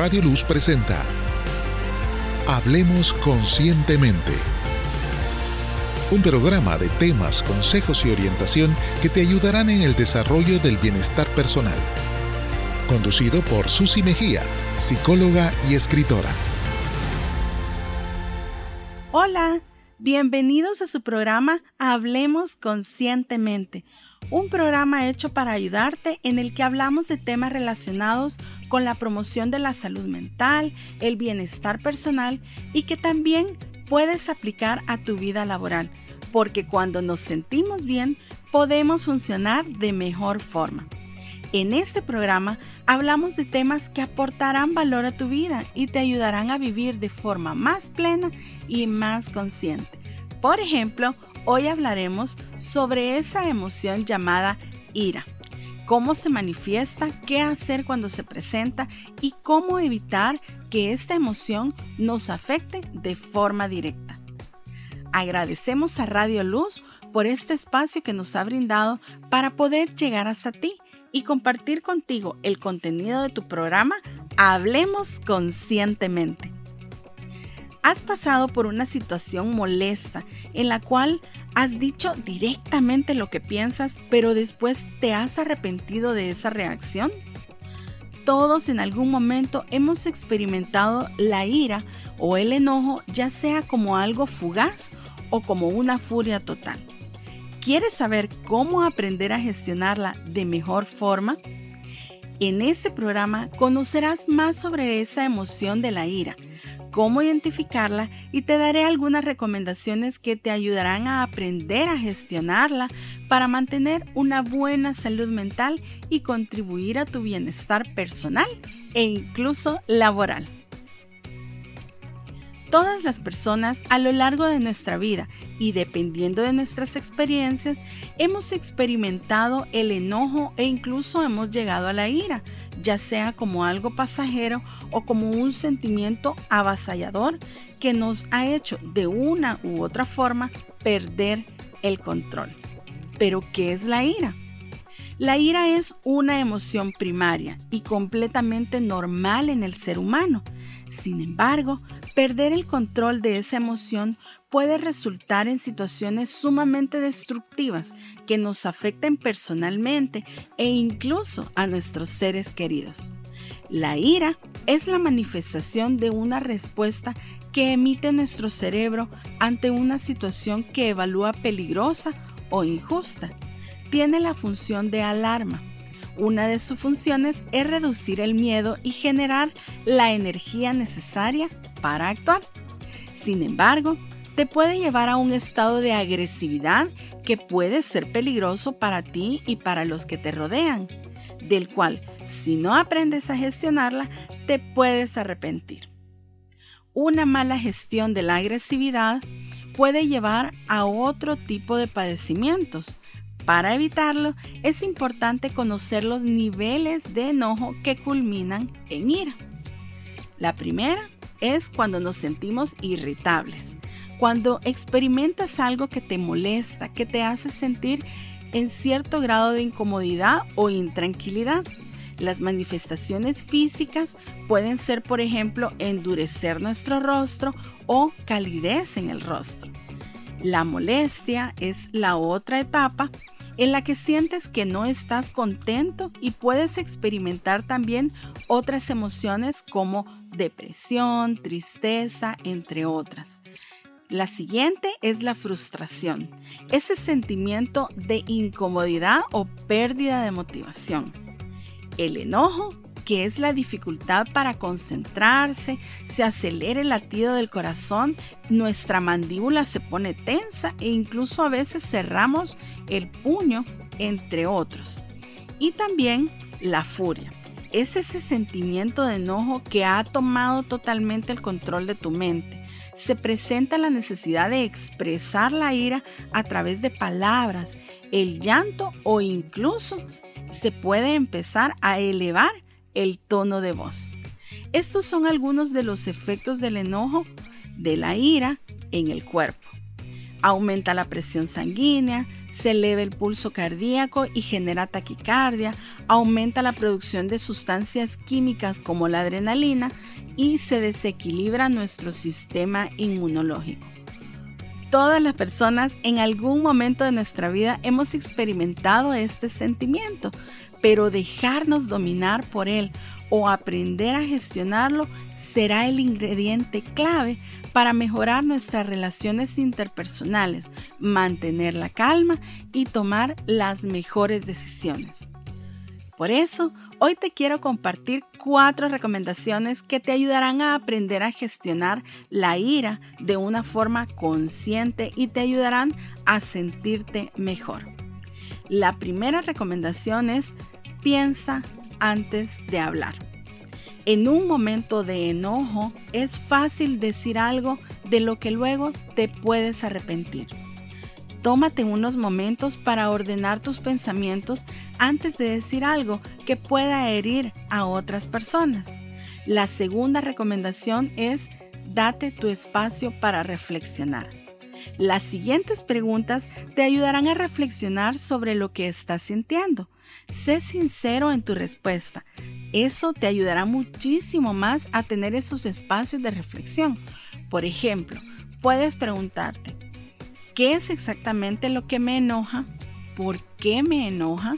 Radio Luz presenta Hablemos Conscientemente. Un programa de temas, consejos y orientación que te ayudarán en el desarrollo del bienestar personal. Conducido por Susi Mejía, psicóloga y escritora. Hola, bienvenidos a su programa Hablemos Conscientemente un programa hecho para ayudarte en el que hablamos de temas relacionados con la promoción de la salud mental, el bienestar personal y que también puedes aplicar a tu vida laboral, porque cuando nos sentimos bien podemos funcionar de mejor forma. En este programa hablamos de temas que aportarán valor a tu vida y te ayudarán a vivir de forma más plena y más consciente. Por ejemplo, Hoy hablaremos sobre esa emoción llamada ira, cómo se manifiesta, qué hacer cuando se presenta y cómo evitar que esta emoción nos afecte de forma directa. Agradecemos a Radio Luz por este espacio que nos ha brindado para poder llegar hasta ti y compartir contigo el contenido de tu programa Hablemos Conscientemente. ¿Has pasado por una situación molesta en la cual has dicho directamente lo que piensas, pero después te has arrepentido de esa reacción? Todos en algún momento hemos experimentado la ira o el enojo, ya sea como algo fugaz o como una furia total. ¿Quieres saber cómo aprender a gestionarla de mejor forma? En este programa conocerás más sobre esa emoción de la ira cómo identificarla y te daré algunas recomendaciones que te ayudarán a aprender a gestionarla para mantener una buena salud mental y contribuir a tu bienestar personal e incluso laboral. Todas las personas a lo largo de nuestra vida y dependiendo de nuestras experiencias, hemos experimentado el enojo e incluso hemos llegado a la ira, ya sea como algo pasajero o como un sentimiento avasallador que nos ha hecho de una u otra forma perder el control. Pero, ¿qué es la ira? La ira es una emoción primaria y completamente normal en el ser humano. Sin embargo, Perder el control de esa emoción puede resultar en situaciones sumamente destructivas que nos afecten personalmente e incluso a nuestros seres queridos. La ira es la manifestación de una respuesta que emite nuestro cerebro ante una situación que evalúa peligrosa o injusta. Tiene la función de alarma. Una de sus funciones es reducir el miedo y generar la energía necesaria para actuar. Sin embargo, te puede llevar a un estado de agresividad que puede ser peligroso para ti y para los que te rodean, del cual si no aprendes a gestionarla, te puedes arrepentir. Una mala gestión de la agresividad puede llevar a otro tipo de padecimientos. Para evitarlo, es importante conocer los niveles de enojo que culminan en ira. La primera es cuando nos sentimos irritables, cuando experimentas algo que te molesta, que te hace sentir en cierto grado de incomodidad o intranquilidad. Las manifestaciones físicas pueden ser, por ejemplo, endurecer nuestro rostro o calidez en el rostro. La molestia es la otra etapa en la que sientes que no estás contento y puedes experimentar también otras emociones como depresión, tristeza, entre otras. La siguiente es la frustración, ese sentimiento de incomodidad o pérdida de motivación. El enojo que es la dificultad para concentrarse, se acelera el latido del corazón, nuestra mandíbula se pone tensa e incluso a veces cerramos el puño, entre otros. Y también la furia. Es ese sentimiento de enojo que ha tomado totalmente el control de tu mente. Se presenta la necesidad de expresar la ira a través de palabras, el llanto o incluso se puede empezar a elevar el tono de voz. Estos son algunos de los efectos del enojo, de la ira en el cuerpo. aumenta la presión sanguínea, se eleva el pulso cardíaco y genera taquicardia, aumenta la producción de sustancias químicas como la adrenalina y se desequilibra nuestro sistema inmunológico. Todas las personas en algún momento de nuestra vida hemos experimentado este sentimiento, pero dejarnos dominar por él o aprender a gestionarlo será el ingrediente clave para mejorar nuestras relaciones interpersonales, mantener la calma y tomar las mejores decisiones. Por eso, hoy te quiero compartir cuatro recomendaciones que te ayudarán a aprender a gestionar la ira de una forma consciente y te ayudarán a sentirte mejor. La primera recomendación es piensa antes de hablar. En un momento de enojo es fácil decir algo de lo que luego te puedes arrepentir. Tómate unos momentos para ordenar tus pensamientos antes de decir algo que pueda herir a otras personas. La segunda recomendación es date tu espacio para reflexionar. Las siguientes preguntas te ayudarán a reflexionar sobre lo que estás sintiendo. Sé sincero en tu respuesta. Eso te ayudará muchísimo más a tener esos espacios de reflexión. Por ejemplo, puedes preguntarte, ¿qué es exactamente lo que me enoja? ¿Por qué me enoja?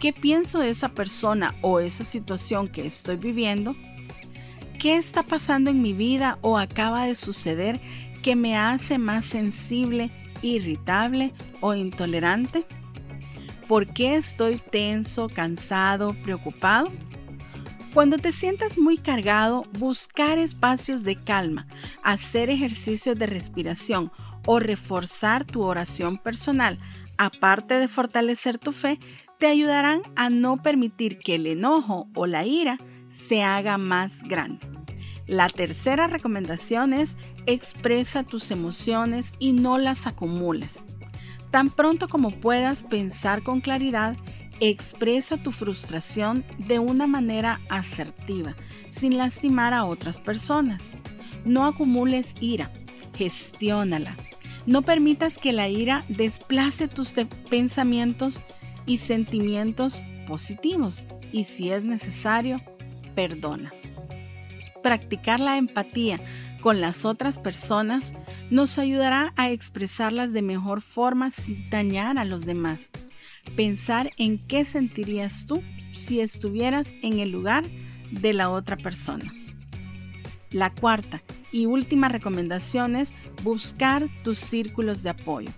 ¿Qué pienso de esa persona o esa situación que estoy viviendo? ¿Qué está pasando en mi vida o acaba de suceder que me hace más sensible, irritable o intolerante? ¿Por qué estoy tenso, cansado, preocupado? Cuando te sientas muy cargado, buscar espacios de calma, hacer ejercicios de respiración o reforzar tu oración personal, aparte de fortalecer tu fe, te ayudarán a no permitir que el enojo o la ira se haga más grande. La tercera recomendación es expresa tus emociones y no las acumules. Tan pronto como puedas pensar con claridad Expresa tu frustración de una manera asertiva, sin lastimar a otras personas. No acumules ira, gestiónala. No permitas que la ira desplace tus pensamientos y sentimientos positivos y si es necesario, perdona. Practicar la empatía con las otras personas nos ayudará a expresarlas de mejor forma sin dañar a los demás pensar en qué sentirías tú si estuvieras en el lugar de la otra persona. La cuarta y última recomendación es buscar tus círculos de apoyo.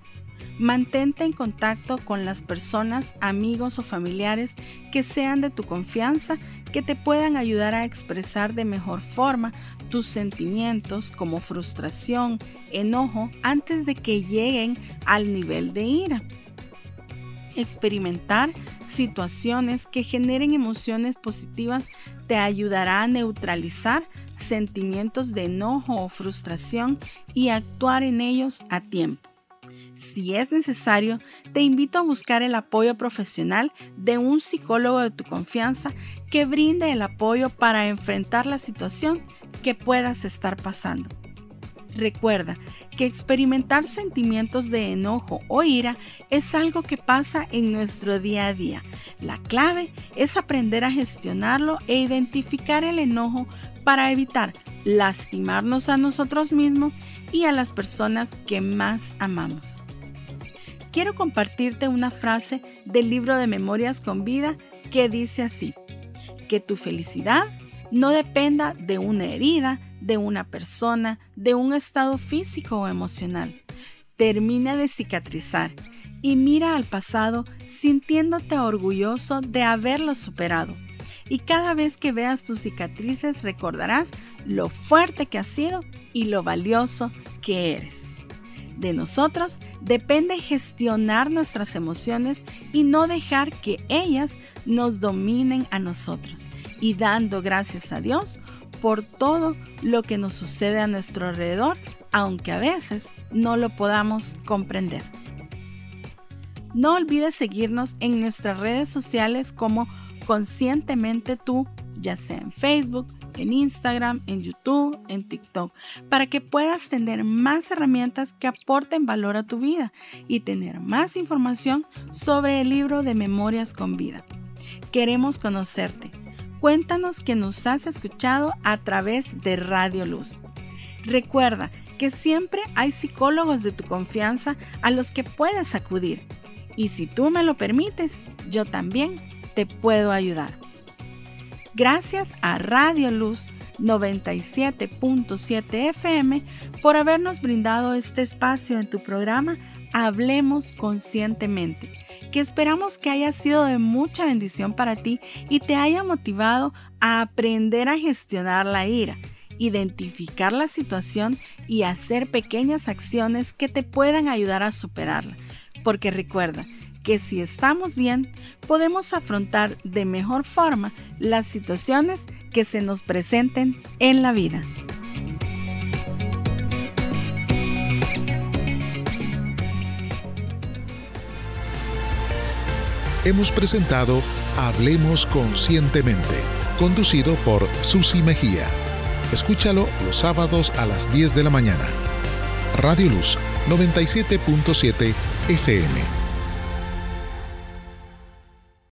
Mantente en contacto con las personas, amigos o familiares que sean de tu confianza, que te puedan ayudar a expresar de mejor forma tus sentimientos como frustración, enojo, antes de que lleguen al nivel de ira experimentar situaciones que generen emociones positivas te ayudará a neutralizar sentimientos de enojo o frustración y actuar en ellos a tiempo. Si es necesario, te invito a buscar el apoyo profesional de un psicólogo de tu confianza que brinde el apoyo para enfrentar la situación que puedas estar pasando. Recuerda que experimentar sentimientos de enojo o ira es algo que pasa en nuestro día a día. La clave es aprender a gestionarlo e identificar el enojo para evitar lastimarnos a nosotros mismos y a las personas que más amamos. Quiero compartirte una frase del libro de Memorias con Vida que dice así, que tu felicidad no dependa de una herida, de una persona, de un estado físico o emocional. Termina de cicatrizar y mira al pasado sintiéndote orgulloso de haberlo superado. Y cada vez que veas tus cicatrices recordarás lo fuerte que has sido y lo valioso que eres. De nosotros depende gestionar nuestras emociones y no dejar que ellas nos dominen a nosotros. Y dando gracias a Dios por todo lo que nos sucede a nuestro alrededor, aunque a veces no lo podamos comprender. No olvides seguirnos en nuestras redes sociales como Conscientemente Tú ya sea en Facebook, en Instagram, en YouTube, en TikTok, para que puedas tener más herramientas que aporten valor a tu vida y tener más información sobre el libro de Memorias con Vida. Queremos conocerte. Cuéntanos que nos has escuchado a través de Radio Luz. Recuerda que siempre hay psicólogos de tu confianza a los que puedes acudir. Y si tú me lo permites, yo también te puedo ayudar. Gracias a Radio Luz 97.7 FM por habernos brindado este espacio en tu programa Hablemos Conscientemente, que esperamos que haya sido de mucha bendición para ti y te haya motivado a aprender a gestionar la ira, identificar la situación y hacer pequeñas acciones que te puedan ayudar a superarla. Porque recuerda, que si estamos bien, podemos afrontar de mejor forma las situaciones que se nos presenten en la vida. Hemos presentado Hablemos Conscientemente, conducido por Susi Mejía. Escúchalo los sábados a las 10 de la mañana. Radio Luz 97.7 FM